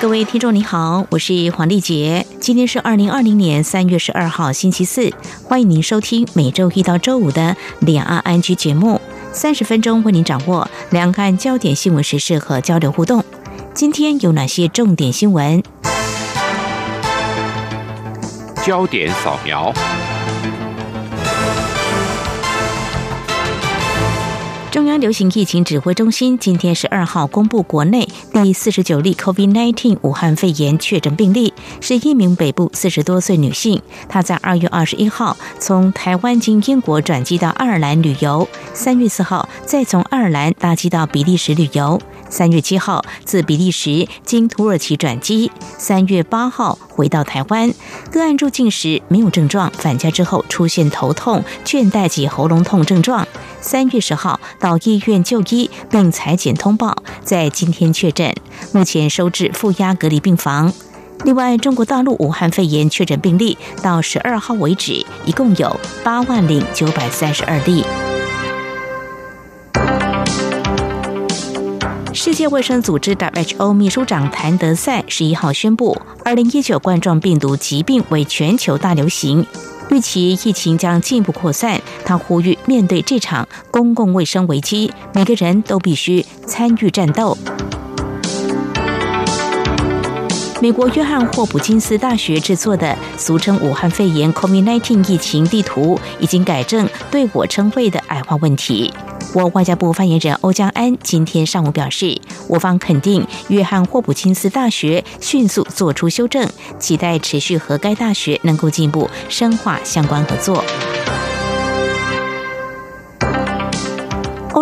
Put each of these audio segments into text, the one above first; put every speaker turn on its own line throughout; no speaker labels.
各位听众你好，我是黄丽杰，今天是二零二零年三月十二号星期四，欢迎您收听每周一到周五的两岸安居节目，三十分钟为您掌握两岸焦点新闻时事和交流互动。今天有哪些重点新闻？
焦点扫描。
中央流行疫情指挥中心今天十二号公布国内第四十九例 COVID-19 武汉肺炎确诊病例，是一名北部四十多岁女性。她在二月二十一号从台湾经英国转机到爱尔兰旅游，三月四号再从爱尔兰搭机到比利时旅游，三月七号自比利时经土耳其转机，三月八号回到台湾。个案入境时没有症状，返家之后出现头痛、倦怠及喉咙痛症状。三月十号到医院就医并裁剪通报，在今天确诊，目前收治负压隔离病房。另外，中国大陆武汉肺炎确诊病例到十二号为止，一共有八万零九百三十二例。世界卫生组织 （WHO） 秘书长谭德赛十一号宣布，二零一九冠状病毒疾病为全球大流行。预期疫情将进一步扩散，他呼吁面对这场公共卫生危机，每个人都必须参与战斗。美国约翰霍普金斯大学制作的俗称武汉肺炎 （COVID-19） 疫情地图，已经改正对我称谓的矮化问题。我外交部发言人欧江安今天上午表示，我方肯定约翰霍普金斯大学迅速做出修正，期待持续和该大学能够进一步深化相关合作。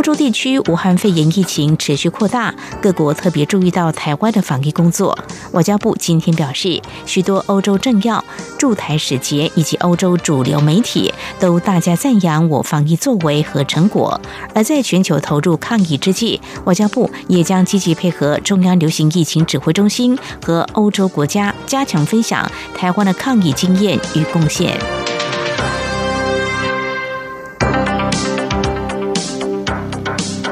洲地区武汉肺炎疫情持续扩大，各国特别注意到台湾的防疫工作。外交部今天表示，许多欧洲政要、驻台使节以及欧洲主流媒体都大加赞扬我防疫作为和成果。而在全球投入抗疫之际，外交部也将积极配合中央流行疫情指挥中心和欧洲国家，加强分享台湾的抗疫经验与贡献。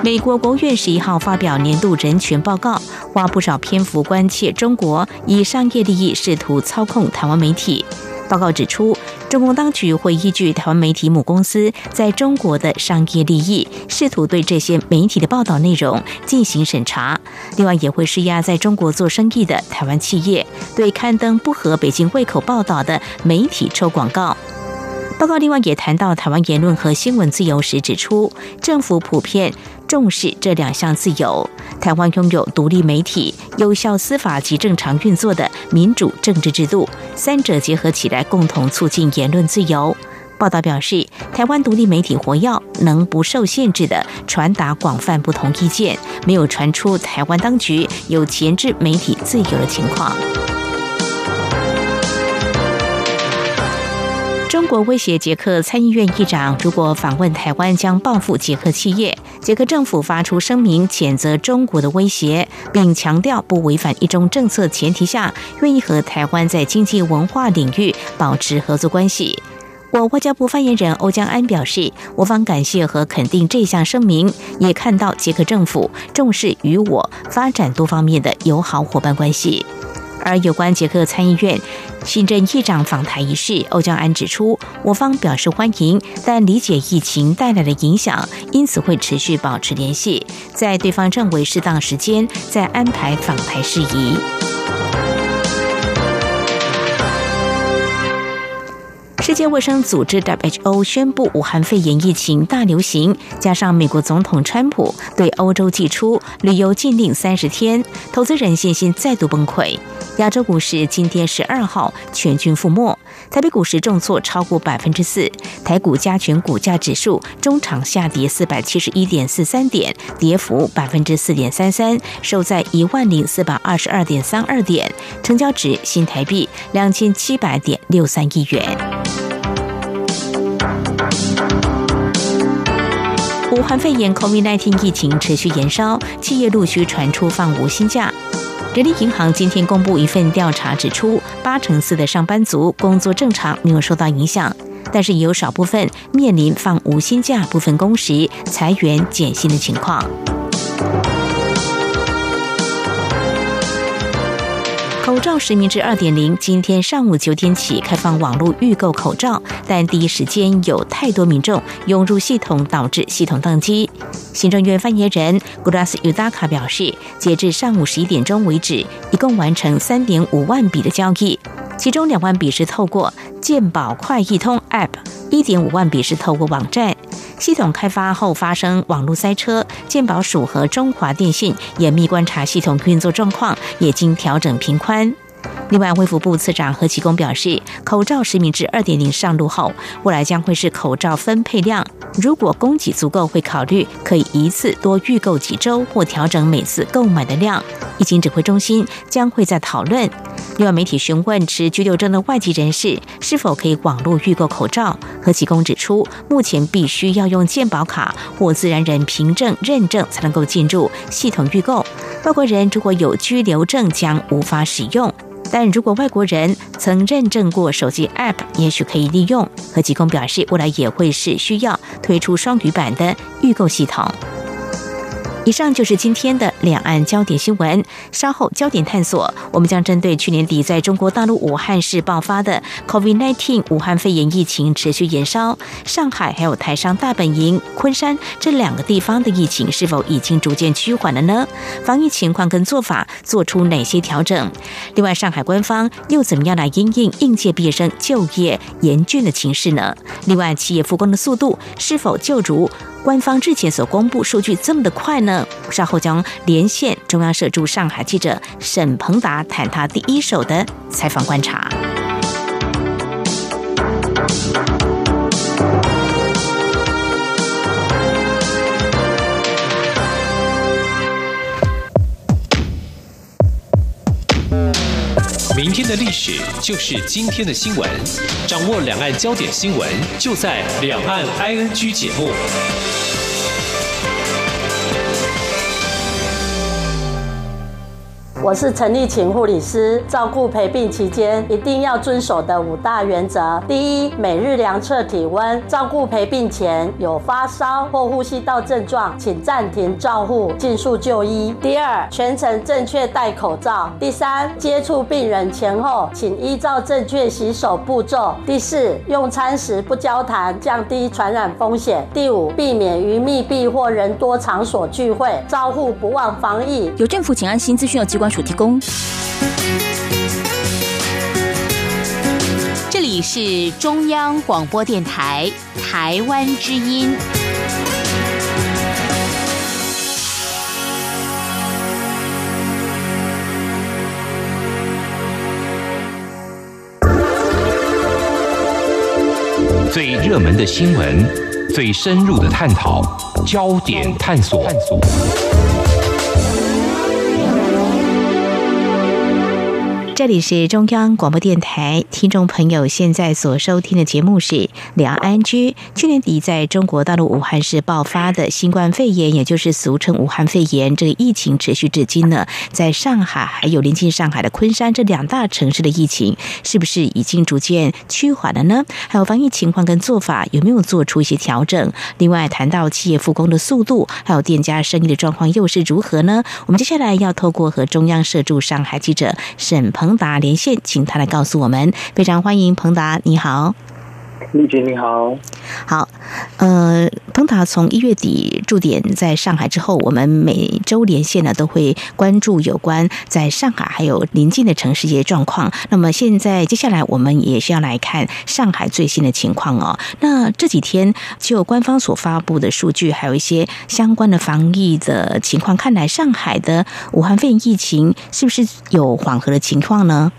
美国国务院十一号发表年度人权报告，花不少篇幅关切中国以商业利益试图操控台湾媒体。报告指出，中共当局会依据台湾媒体母公司在中国的商业利益，试图对这些媒体的报道内容进行审查。另外，也会施压在中国做生意的台湾企业，对刊登不合北京胃口报道的媒体抽广告。报告另外也谈到台湾言论和新闻自由时，指出政府普遍重视这两项自由。台湾拥有独立媒体、有效司法及正常运作的民主政治制度，三者结合起来，共同促进言论自由。报道表示，台湾独立媒体活跃，能不受限制的传达广泛不同意见，没有传出台湾当局有钳制媒体自由的情况。中国威胁捷克参议院议长，如果访问台湾，将报复捷克企业。捷克政府发出声明，谴责中国的威胁，并强调不违反一中政策前提下，愿意和台湾在经济文化领域保持合作关系。我外交部发言人欧江安表示，我方感谢和肯定这项声明，也看到捷克政府重视与我发展多方面的友好伙伴关系。而有关捷克参议院新任议长访台一事，欧江安指出，我方表示欢迎，但理解疫情带来的影响，因此会持续保持联系，在对方认为适当时间再安排访台事宜。世界卫生组织 （WHO） 宣布武汉肺炎疫情大流行，加上美国总统川普对欧洲寄出旅游禁令三十天，投资人信心再度崩溃。亚洲股市今天十二号全军覆没，台北股市重挫超过百分之四，台股加权股价指数中场下跌四百七十一点四三点，跌幅百分之四点三三，收在一万零四百二十二点三二点，成交值新台币两千七百点六三亿元。武汉肺炎 （COVID-19） 疫情持续延烧，企业陆续传出放无薪假。人力银行今天公布一份调查，指出八成四的上班族工作正常，没有受到影响，但是也有少部分面临放无薪假、部分工时、裁员减薪的情况。口罩实名制二点零，今天上午九点起开放网络预购口罩，但第一时间有太多民众涌入系统，导致系统宕机。行政院发言人 Gudas Udaka 表示，截至上午十一点钟为止，一共完成三点五万笔的交易，其中两万笔是透过健保快易通 App，一点五万笔是透过网站。系统开发后发生网络塞车，健保署和中华电信严密观察系统运作状况，也经调整频宽。另外，卫福部次长何其功表示，口罩实名制二点零上路后，未来将会是口罩分配量，如果供给足够，会考虑可以一次多预购几周，或调整每次购买的量。疫情指挥中心将会在讨论。另外，媒体询问持居留证的外籍人士是否可以网络预购口罩，何其功指出，目前必须要用健保卡或自然人凭证认证才能够进入系统预购，外国人如果有居留证将无法使用。但如果外国人曾认证过手机 App，也许可以利用。何吉公表示，未来也会是需要推出双语版的预购系统。以上就是今天的两岸焦点新闻。稍后焦点探索，我们将针对去年底在中国大陆武汉市爆发的 COVID-19 武汉肺炎疫情持续延烧，上海还有台商大本营昆山这两个地方的疫情是否已经逐渐趋缓了呢？防疫情况跟做法做出哪些调整？另外，上海官方又怎么样来应应应届毕业生就业严峻的情势呢？另外，企业复工的速度是否就如？官方之前所公布数据这么的快呢？稍后将连线中央社驻上海记者沈鹏达，谈他第一手的采访观察。
明天的历史就是今天的新闻，掌握两岸焦点新闻，就在《两岸 ING》节目。
我是陈立琴护理师，照顾陪病期间一定要遵守的五大原则：第一，每日量测体温；照顾陪病前有发烧或呼吸道症状，请暂停照护，尽速就医；第二，全程正确戴口罩；第三，接触病人前后，请依照正确洗手步骤；第四，用餐时不交谈，降低传染风险；第五，避免于密闭或人多场所聚会，照护不忘防疫。
有政府请安心资讯有机关。主提供，这里是中央广播电台台湾之音。
最热门的新闻，最深入的探讨，焦点探索探索。
这里是中央广播电台，听众朋友现在所收听的节目是《梁安居》。去年底在中国大陆武汉市爆发的新冠肺炎，也就是俗称武汉肺炎，这个疫情持续至今呢，在上海还有临近上海的昆山这两大城市的疫情，是不是已经逐渐趋缓了呢？还有防疫情况跟做法有没有做出一些调整？另外，谈到企业复工的速度，还有店家生意的状况又是如何呢？我们接下来要透过和中央社驻上海记者沈鹏。达连线，请他来告诉我们。非常欢迎彭达，你好。
丽姐你好，
好，呃，彭塔从一月底驻点在上海之后，我们每周连线呢都会关注有关在上海还有邻近的城市一些状况。那么现在接下来我们也是要来看上海最新的情况哦。那这几天就官方所发布的数据，还有一些相关的防疫的情况，看来上海的武汉肺炎疫情是不是有缓和的情况呢？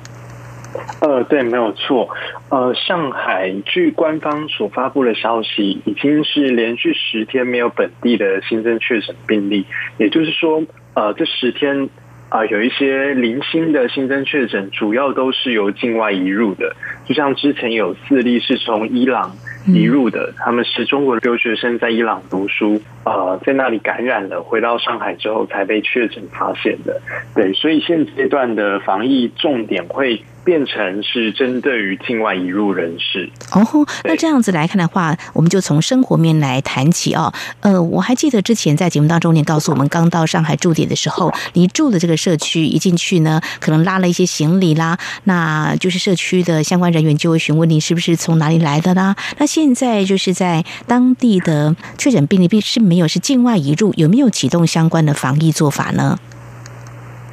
呃，对，没有错。呃，上海据官方所发布的消息，已经是连续十天没有本地的新增确诊病例，也就是说，呃，这十天啊，有一些零星的新增确诊，主要都是由境外移入的。就像之前有四例是从伊朗移入的，他们是中国留学生在伊朗读书，呃，在那里感染了，回到上海之后才被确诊发现的。对，所以现阶段的防疫重点会。变成是针对于境外移入人士
哦，那这样子来看的话，我们就从生活面来谈起哦。呃，我还记得之前在节目当中，你告诉我们，刚到上海驻点的时候，你住的这个社区一进去呢，可能拉了一些行李啦，那就是社区的相关人员就会询问你是不是从哪里来的啦。那现在就是在当地的确诊病例并是没有是境外移入，有没有启动相关的防疫做法呢？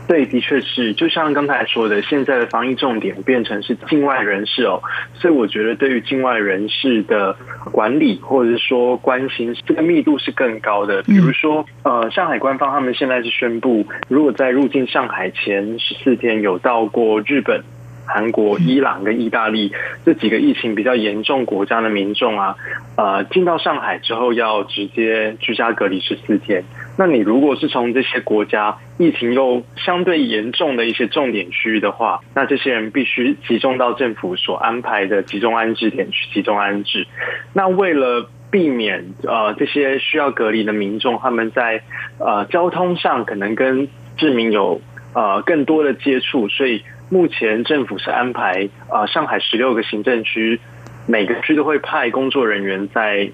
对，的确是，就像刚才说的，现在的防疫重点变成是境外人士哦，所以我觉得对于境外人士的管理或者是说关心，这个密度是更高的。比如说，呃，上海官方他们现在是宣布，如果在入境上海前十四天有到过日本。韩国、伊朗跟意大利这几个疫情比较严重国家的民众啊，呃，进到上海之后要直接居家隔离十四天。那你如果是从这些国家疫情又相对严重的一些重点区域的话，那这些人必须集中到政府所安排的集中安置点去集中安置。那为了避免呃这些需要隔离的民众他们在呃交通上可能跟市民有呃更多的接触，所以。目前政府是安排啊，上海十六个行政区，每个区都会派工作人员在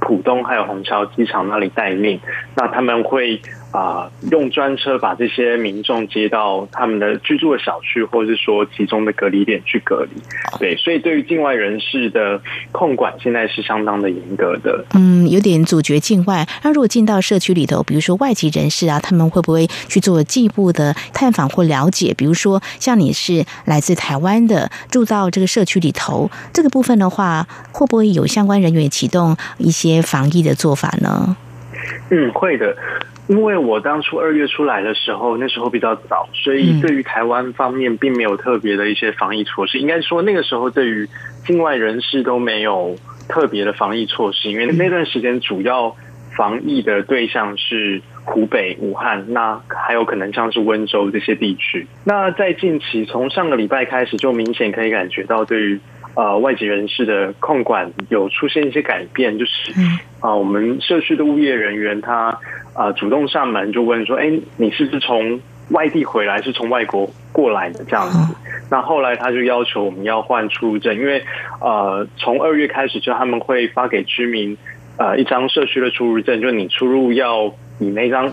浦东还有虹桥机场那里待命，那他们会。啊，用专车把这些民众接到他们的居住的小区，或者是说集中的隔离点去隔离。对，所以对于境外人士的控管，现在是相当的严格的。
嗯，有点阻绝境外。那如果进到社区里头，比如说外籍人士啊，他们会不会去做进一步的探访或了解？比如说，像你是来自台湾的，住到这个社区里头，这个部分的话，会不会有相关人员启动一些防疫的做法呢？
嗯，会的。因为我当初二月出来的时候，那时候比较早，所以对于台湾方面并没有特别的一些防疫措施。应该说那个时候对于境外人士都没有特别的防疫措施，因为那段时间主要防疫的对象是湖北武汉，那还有可能像是温州这些地区。那在近期从上个礼拜开始，就明显可以感觉到对于。呃，外籍人士的控管有出现一些改变，就是啊，我们社区的物业人员他啊主动上门就问说，哎，你是不是从外地回来，是从外国过来的这样子？那后来他就要求我们要换出入证，因为呃，从二月开始就他们会发给居民呃一张社区的出入证，就你出入要以那张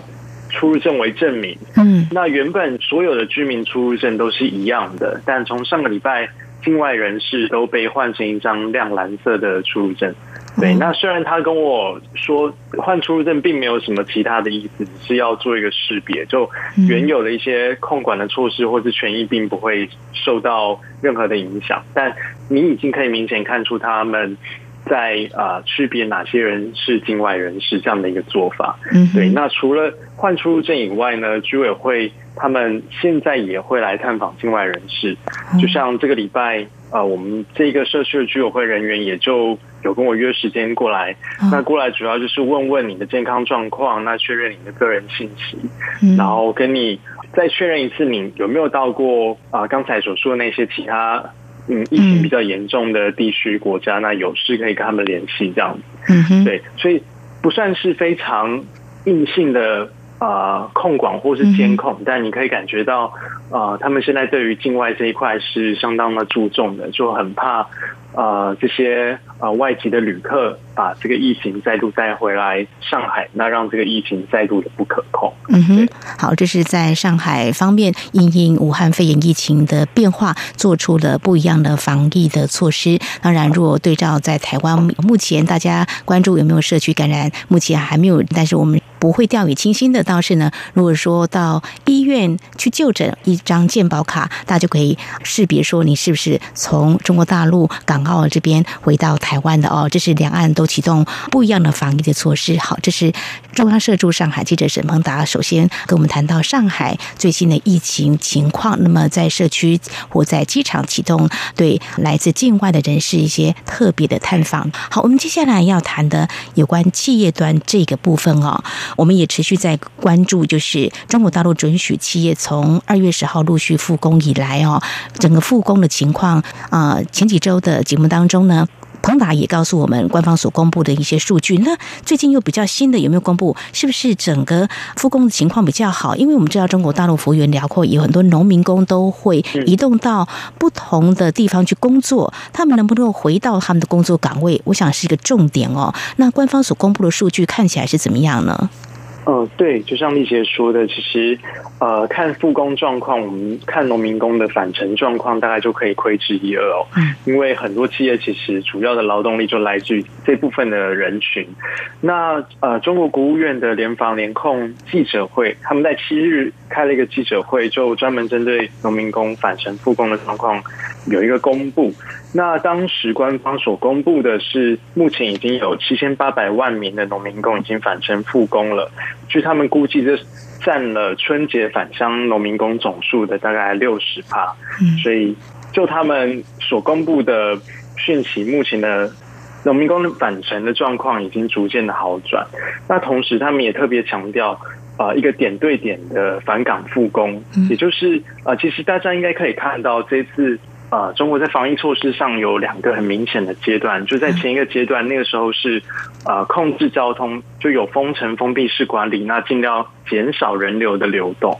出入证为证明。嗯，那原本所有的居民出入证都是一样的，但从上个礼拜。境外人士都被换成一张亮蓝色的出入证。对，那虽然他跟我说换出入证并没有什么其他的意思，只是要做一个识别，就原有的一些控管的措施或是权益并不会受到任何的影响。但你已经可以明显看出他们在啊区别哪些人是境外人士这样的一个做法。对，那除了换出入证以外呢，居委会。他们现在也会来探访境外人士，就像这个礼拜，呃，我们这个社区的居委会人员也就有跟我约时间过来。那过来主要就是问问你的健康状况，那确认你的个人信息，然后跟你再确认一次你有没有到过啊刚才所说的那些其他嗯疫情比较严重的地区国家，那有事可以跟他们联系这样子。嗯对，所以不算是非常硬性的。呃，控管或是监控，但你可以感觉到，呃，他们现在对于境外这一块是相当的注重的，就很怕，呃这些呃外籍的旅客把这个疫情再度带回来上海，那让这个疫情再度的不可控。
嗯哼，好，这是在上海方面因应武汉肺炎疫情的变化，做出了不一样的防疫的措施。当然，如果对照在台湾，目前大家关注有没有社区感染，目前还没有，但是我们。不会掉以轻心的倒是呢，如果说到医院去就诊，一张健保卡，大家就可以识别说你是不是从中国大陆港澳这边回到台湾的哦。这是两岸都启动不一样的防疫的措施。好，这是中央社驻上海记者沈鹏达首先跟我们谈到上海最新的疫情情况。那么在社区或在机场启动对来自境外的人士一些特别的探访。好，我们接下来要谈的有关企业端这个部分哦。我们也持续在关注，就是中国大陆准许企业从二月十号陆续复工以来哦，整个复工的情况啊，前几周的节目当中呢，彭达也告诉我们官方所公布的一些数据。那最近又比较新的有没有公布？是不是整个复工的情况比较好？因为我们知道中国大陆幅员辽阔，有很多农民工都会移动到不同的地方去工作，他们能不能回到他们的工作岗位？我想是一个重点哦。那官方所公布的数据看起来是怎么样呢？
嗯，对，就像丽姐说的，其实，呃，看复工状况，我们看农民工的返程状况，大概就可以窥之一二哦。嗯，因为很多企业其实主要的劳动力就来自于这部分的人群。那呃，中国国务院的联防联控记者会，他们在七日开了一个记者会，就专门针对农民工返程复工的状况有一个公布。那当时官方所公布的是，目前已经有七千八百万名的农民工已经返程复工了。据他们估计，这占了春节返乡农民工总数的大概六十帕。所以，就他们所公布的讯息，目前的农民工返程的状况已经逐渐的好转。那同时，他们也特别强调，啊，一个点对点的返岗复工，也就是，啊，其实大家应该可以看到这次。呃，中国在防疫措施上有两个很明显的阶段，就在前一个阶段，那个时候是呃控制交通，就有封城、封闭式管理，那尽量减少人流的流动。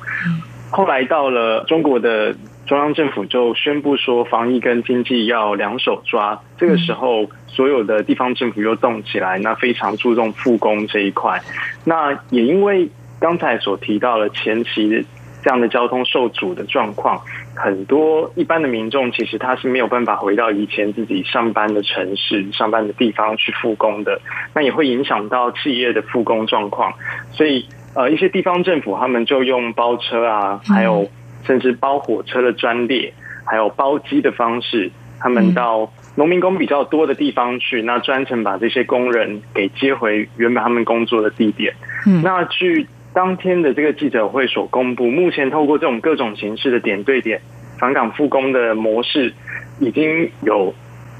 后来到了中国的中央政府就宣布说，防疫跟经济要两手抓。这个时候，所有的地方政府又动起来，那非常注重复工这一块。那也因为刚才所提到的前期。这样的交通受阻的状况，很多一般的民众其实他是没有办法回到以前自己上班的城市、上班的地方去复工的，那也会影响到企业的复工状况。所以，呃，一些地方政府他们就用包车啊，还有甚至包火车的专列，还有包机的方式，他们到农民工比较多的地方去，那专程把这些工人给接回原本他们工作的地点。嗯，那据。当天的这个记者会所公布，目前透过这种各种形式的点对点返岗复工的模式，已经有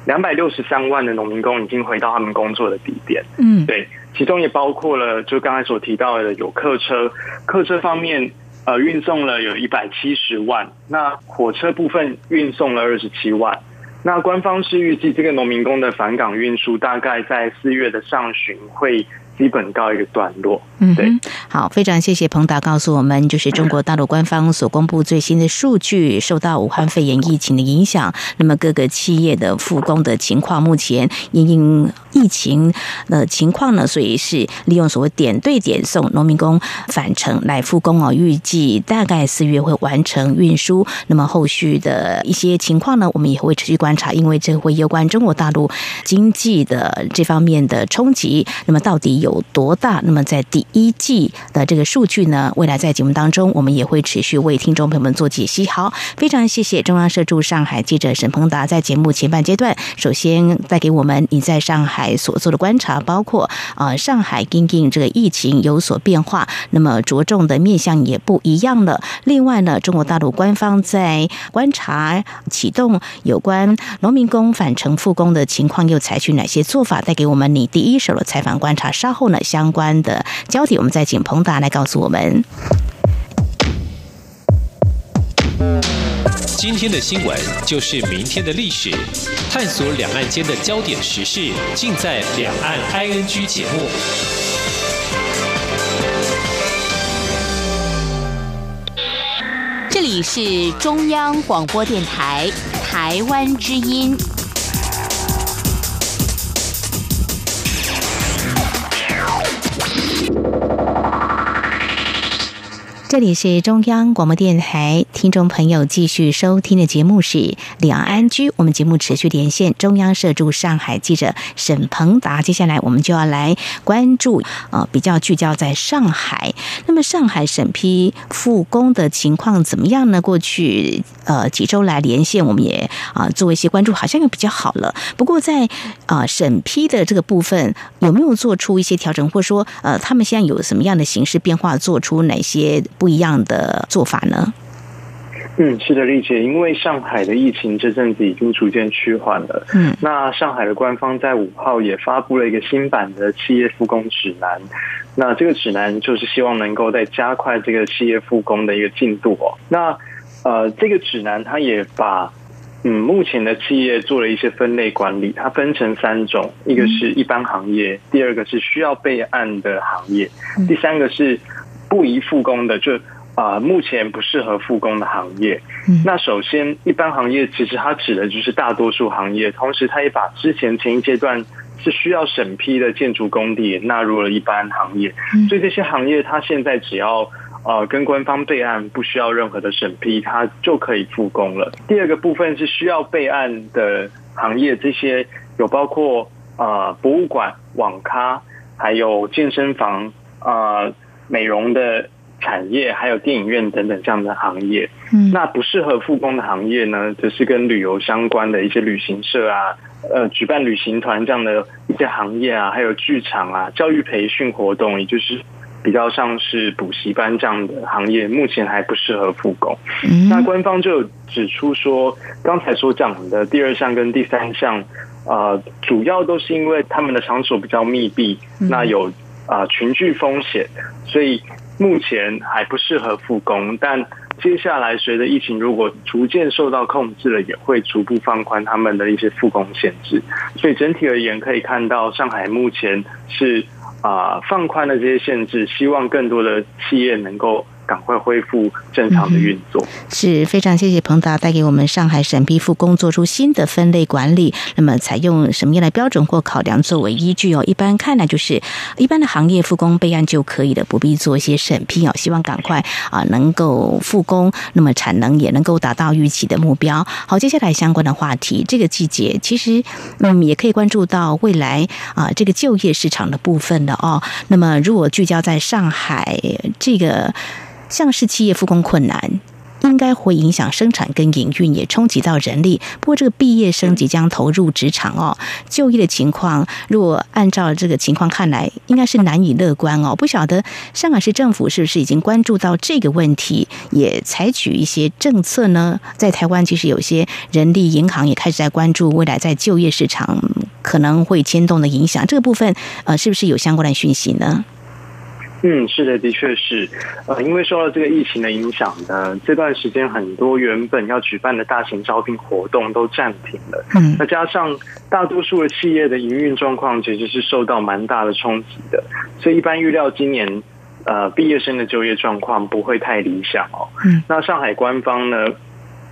两百六十三万的农民工已经回到他们工作的地点。嗯，对，其中也包括了就刚才所提到的有客车，客车方面呃运送了有一百七十万，那火车部分运送了二十七万。那官方是预计这个农民工的返岗运输大概在四月的上旬会。基本告一个段落。嗯，对，
好，非常谢谢彭达告诉我们，就是中国大陆官方所公布最新的数据，受到武汉肺炎疫情的影响，那么各个企业的复工的情况，目前因应疫情的情况呢，所以是利用所谓点对点送农民工返程来复工哦，预计大概四月会完成运输。那么后续的一些情况呢，我们也会持续观察，因为这会有关中国大陆经济的这方面的冲击。那么到底有？有多大？那么在第一季的这个数据呢？未来在节目当中，我们也会持续为听众朋友们做解析。好，非常谢谢中央社驻上海记者沈鹏达在节目前半阶段，首先带给我们你在上海所做的观察，包括啊上海因应这个疫情有所变化，那么着重的面向也不一样了。另外呢，中国大陆官方在观察启动有关农民工返程复工的情况，又采取哪些做法？带给我们你第一手的采访观察。稍。后呢，相关的焦点，我们再请彭达来告诉我们。
今天的新闻就是明天的历史，探索两岸间的焦点时事，尽在《两岸 ING》节目。
这里是中央广播电台台湾之音。这里是中央广播电台，听众朋友继续收听的节目是《两岸安居》。我们节目持续连线中央社驻上海记者沈鹏达。接下来我们就要来关注，呃，比较聚焦在上海。那么上海审批复工的情况怎么样呢？过去呃几周来连线，我们也啊做一些关注，好像又比较好了。不过在啊审批的这个部分，有没有做出一些调整，或者说呃他们现在有什么样的形式变化，做出哪些？一样的做法呢？
嗯，是的，丽姐，因为上海的疫情这阵子已经逐渐趋缓了。嗯，那上海的官方在五号也发布了一个新版的企业复工指南。那这个指南就是希望能够再加快这个企业复工的一个进度哦。那呃，这个指南它也把嗯目前的企业做了一些分类管理，它分成三种：一个是一般行业，第二个是需要备案的行业，第三个是。不宜复工的，就啊，目前不适合复工的行业。那首先，一般行业其实它指的就是大多数行业，同时它也把之前前一阶段是需要审批的建筑工地纳入了一般行业。所以这些行业它现在只要呃跟官方备案，不需要任何的审批，它就可以复工了。第二个部分是需要备案的行业，这些有包括啊博物馆、网咖，还有健身房啊。美容的产业，还有电影院等等这样的行业，嗯，那不适合复工的行业呢，则是跟旅游相关的一些旅行社啊，呃，举办旅行团这样的一些行业啊，还有剧场啊，教育培训活动，也就是比较像是补习班这样的行业，目前还不适合复工。那官方就指出说，刚才所讲的第二项跟第三项，呃，主要都是因为他们的场所比较密闭，那有。啊，群聚风险，所以目前还不适合复工。但接下来随着疫情如果逐渐受到控制了，也会逐步放宽他们的一些复工限制。所以整体而言，可以看到上海目前是啊放宽了这些限制，希望更多的企业能够。赶快恢复正常的运作，
是非常谢谢彭达带给我们上海审批复工做出新的分类管理。那么采用什么样的标准或考量作为依据哦？一般看来就是一般的行业复工备案就可以了，不必做一些审批哦。希望赶快啊能够复工，那么产能也能够达到预期的目标。好，接下来相关的话题，这个季节其实嗯也可以关注到未来啊这个就业市场的部分的哦。那么如果聚焦在上海这个。像是企业复工困难，应该会影响生产跟营运，也冲击到人力。不过，这个毕业生即将投入职场哦，就业的情况，如果按照这个情况看来，应该是难以乐观哦。不晓得上海市政府是不是已经关注到这个问题，也采取一些政策呢？在台湾，其实有些人力银行也开始在关注未来在就业市场可能会牵动的影响。这个部分，呃，是不是有相关的讯息呢？
嗯，是的，的确是，呃，因为受到这个疫情的影响呢，这段时间很多原本要举办的大型招聘活动都暂停了。嗯，那加上大多数的企业的营运状况其实是受到蛮大的冲击的，所以一般预料今年呃毕业生的就业状况不会太理想哦。嗯，那上海官方呢，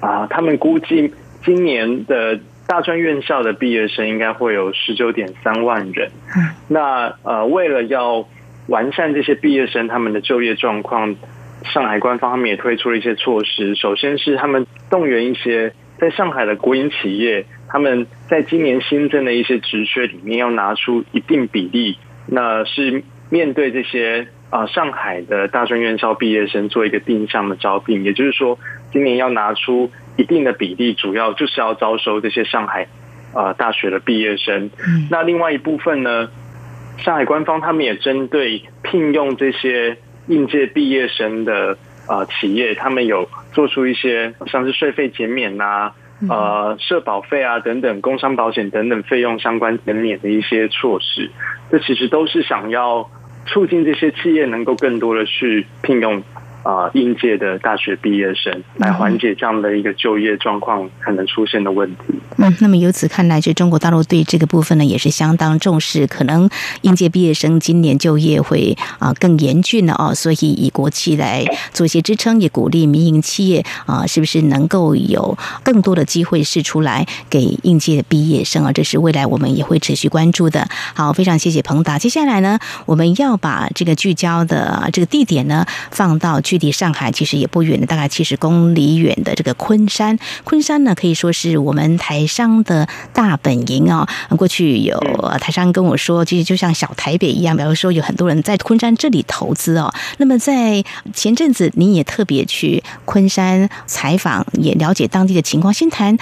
啊，他们估计今年的大专院校的毕业生应该会有十九点三万人。嗯，那呃，为了要完善这些毕业生他们的就业状况，上海官方他们也推出了一些措施。首先是他们动员一些在上海的国营企业，他们在今年新增的一些职缺里面要拿出一定比例，那是面对这些啊上海的大专院校毕业生做一个定向的招聘。也就是说，今年要拿出一定的比例，主要就是要招收这些上海啊大学的毕业生。那另外一部分呢？上海官方他们也针对聘用这些应届毕业生的呃企业，他们有做出一些像是税费减免呐、呃社保费啊等等、工伤保险等等费用相关减免的一些措施。这其实都是想要促进这些企业能够更多的去聘用。啊，应届的大学毕业生来缓解这样的一个就业状况可能出现的问题。
嗯，那么由此看来，就中国大陆对这个部分呢也是相当重视，可能应届毕业生今年就业会啊更严峻了哦，所以以国企来做一些支撑，也鼓励民营企业啊，是不是能够有更多的机会试出来给应届毕业生啊？这是未来我们也会持续关注的。好，非常谢谢彭达。接下来呢，我们要把这个聚焦的这个地点呢放到去。距离上海其实也不远的，大概七十公里远的这个昆山。昆山呢，可以说是我们台商的大本营哦。过去有台商跟我说，其实就像小台北一样，比如说有很多人在昆山这里投资哦。那么在前阵子，你也特别去昆山采访，也了解当地的情况。先谈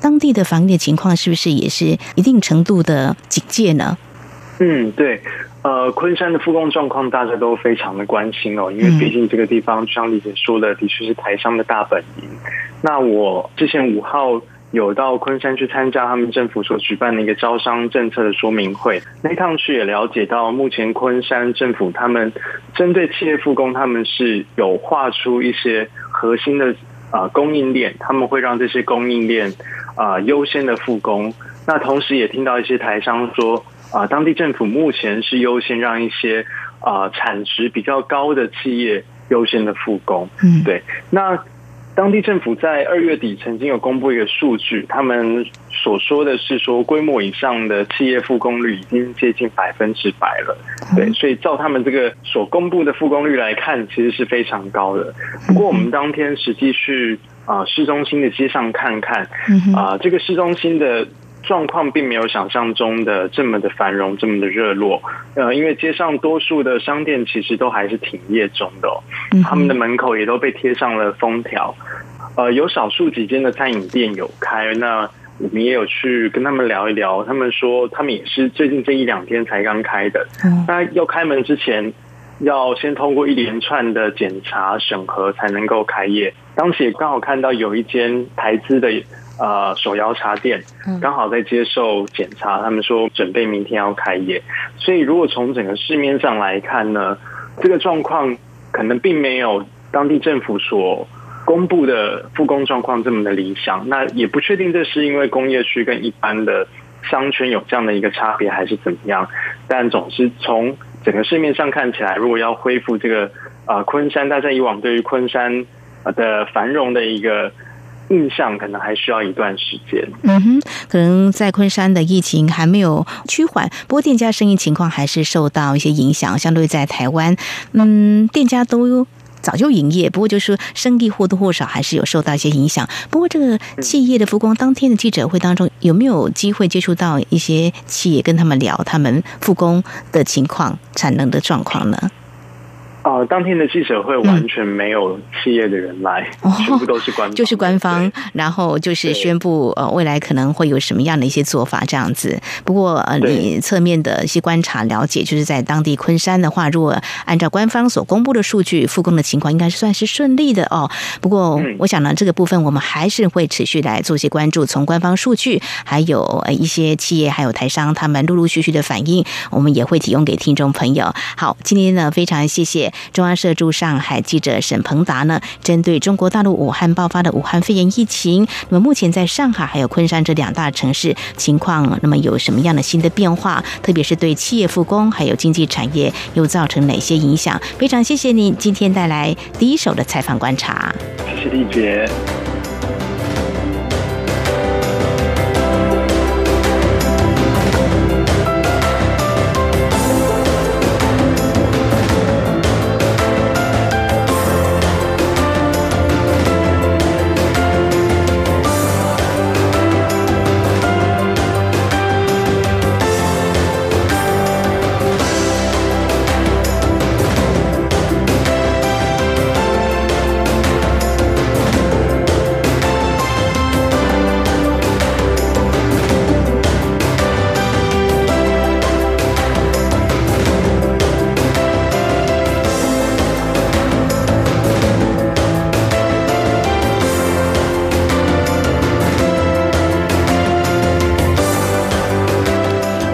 当地的防疫情况，是不是也是一定程度的警戒呢？
嗯，对。呃，昆山的复工状况大家都非常的关心哦，因为毕竟这个地方，就像李姐说的，的确是台商的大本营。那我之前五号有到昆山去参加他们政府所举办的一个招商政策的说明会，那趟去也了解到，目前昆山政府他们针对企业复工，他们是有画出一些核心的啊供应链，他们会让这些供应链啊优先的复工。那同时也听到一些台商说。啊，当地政府目前是优先让一些啊产值比较高的企业优先的复工。嗯，对。那当地政府在二月底曾经有公布一个数据，他们所说的是说，规模以上的企业复工率已经接近百分之百了。对，所以照他们这个所公布的复工率来看，其实是非常高的。不过我们当天实际去啊市中心的街上看看，啊这个市中心的。状况并没有想象中的这么的繁荣，这么的热络。呃，因为街上多数的商店其实都还是停业中的，他们的门口也都被贴上了封条。呃，有少数几间的餐饮店有开，那我们也有去跟他们聊一聊。他们说，他们也是最近这一两天才刚开的。那要开门之前，要先通过一连串的检查审核才能够开业。当时也刚好看到有一间台资的。呃，手摇茶店刚好在接受检查，他们说准备明天要开业，所以如果从整个市面上来看呢，这个状况可能并没有当地政府所公布的复工状况这么的理想。那也不确定这是因为工业区跟一般的商圈有这样的一个差别，还是怎么样。但总是从整个市面上看起来，如果要恢复这个啊昆山，大家以往对于昆山的繁荣的一个。印象可能还需要一段时间。
嗯哼，可能在昆山的疫情还没有趋缓，不过店家生意情况还是受到一些影响。相对在台湾，嗯，店家都早就营业，不过就是生意或多或少还是有受到一些影响。不过这个企业的复工当天的记者会当中，有没有机会接触到一些企业，跟他们聊他们复工的情况、产能的状况呢？
哦，当天的记者会完全没有企业的人来，全部都是官，
就是官方，然后就是宣布呃未来可能会有什么样的一些做法这样子。不过呃，你侧面的一些观察了解，就是在当地昆山的话，如果按照官方所公布的数据，复工的情况应该是算是顺利的哦。不过我想呢，这个部分我们还是会持续来做一些关注，从官方数据，还有呃一些企业还有台商他们陆陆续续的反应，我们也会提供给听众朋友。好，今天呢非常谢谢。中央社驻上海记者沈鹏达呢，针对中国大陆武汉爆发的武汉肺炎疫情，那么目前在上海还有昆山这两大城市情况，那么有什么样的新的变化？特别是对企业复工还有经济产业又造成哪些影响？非常谢谢您今天带来第一手的采访观察。
谢谢丽姐。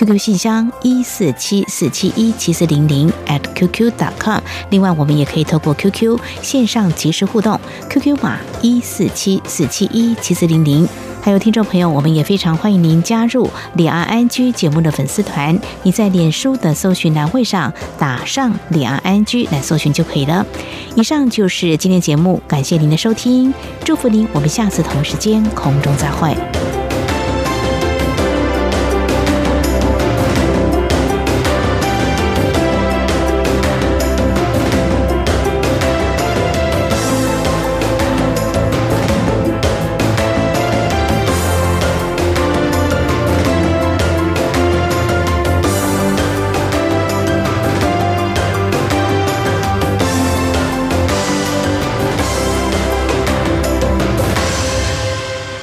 QQ 信箱一四七四七一七四零零 at qq dot com。另外，我们也可以。透过 QQ 线上即时互动，QQ 码一四七四七一七四零零。还有听众朋友，我们也非常欢迎您加入李安安居节目的粉丝团。你在脸书的搜寻栏位上打上李安安居来搜寻就可以了。以上就是今天节目，感谢您的收听，祝福您，我们下次同时间空中再会。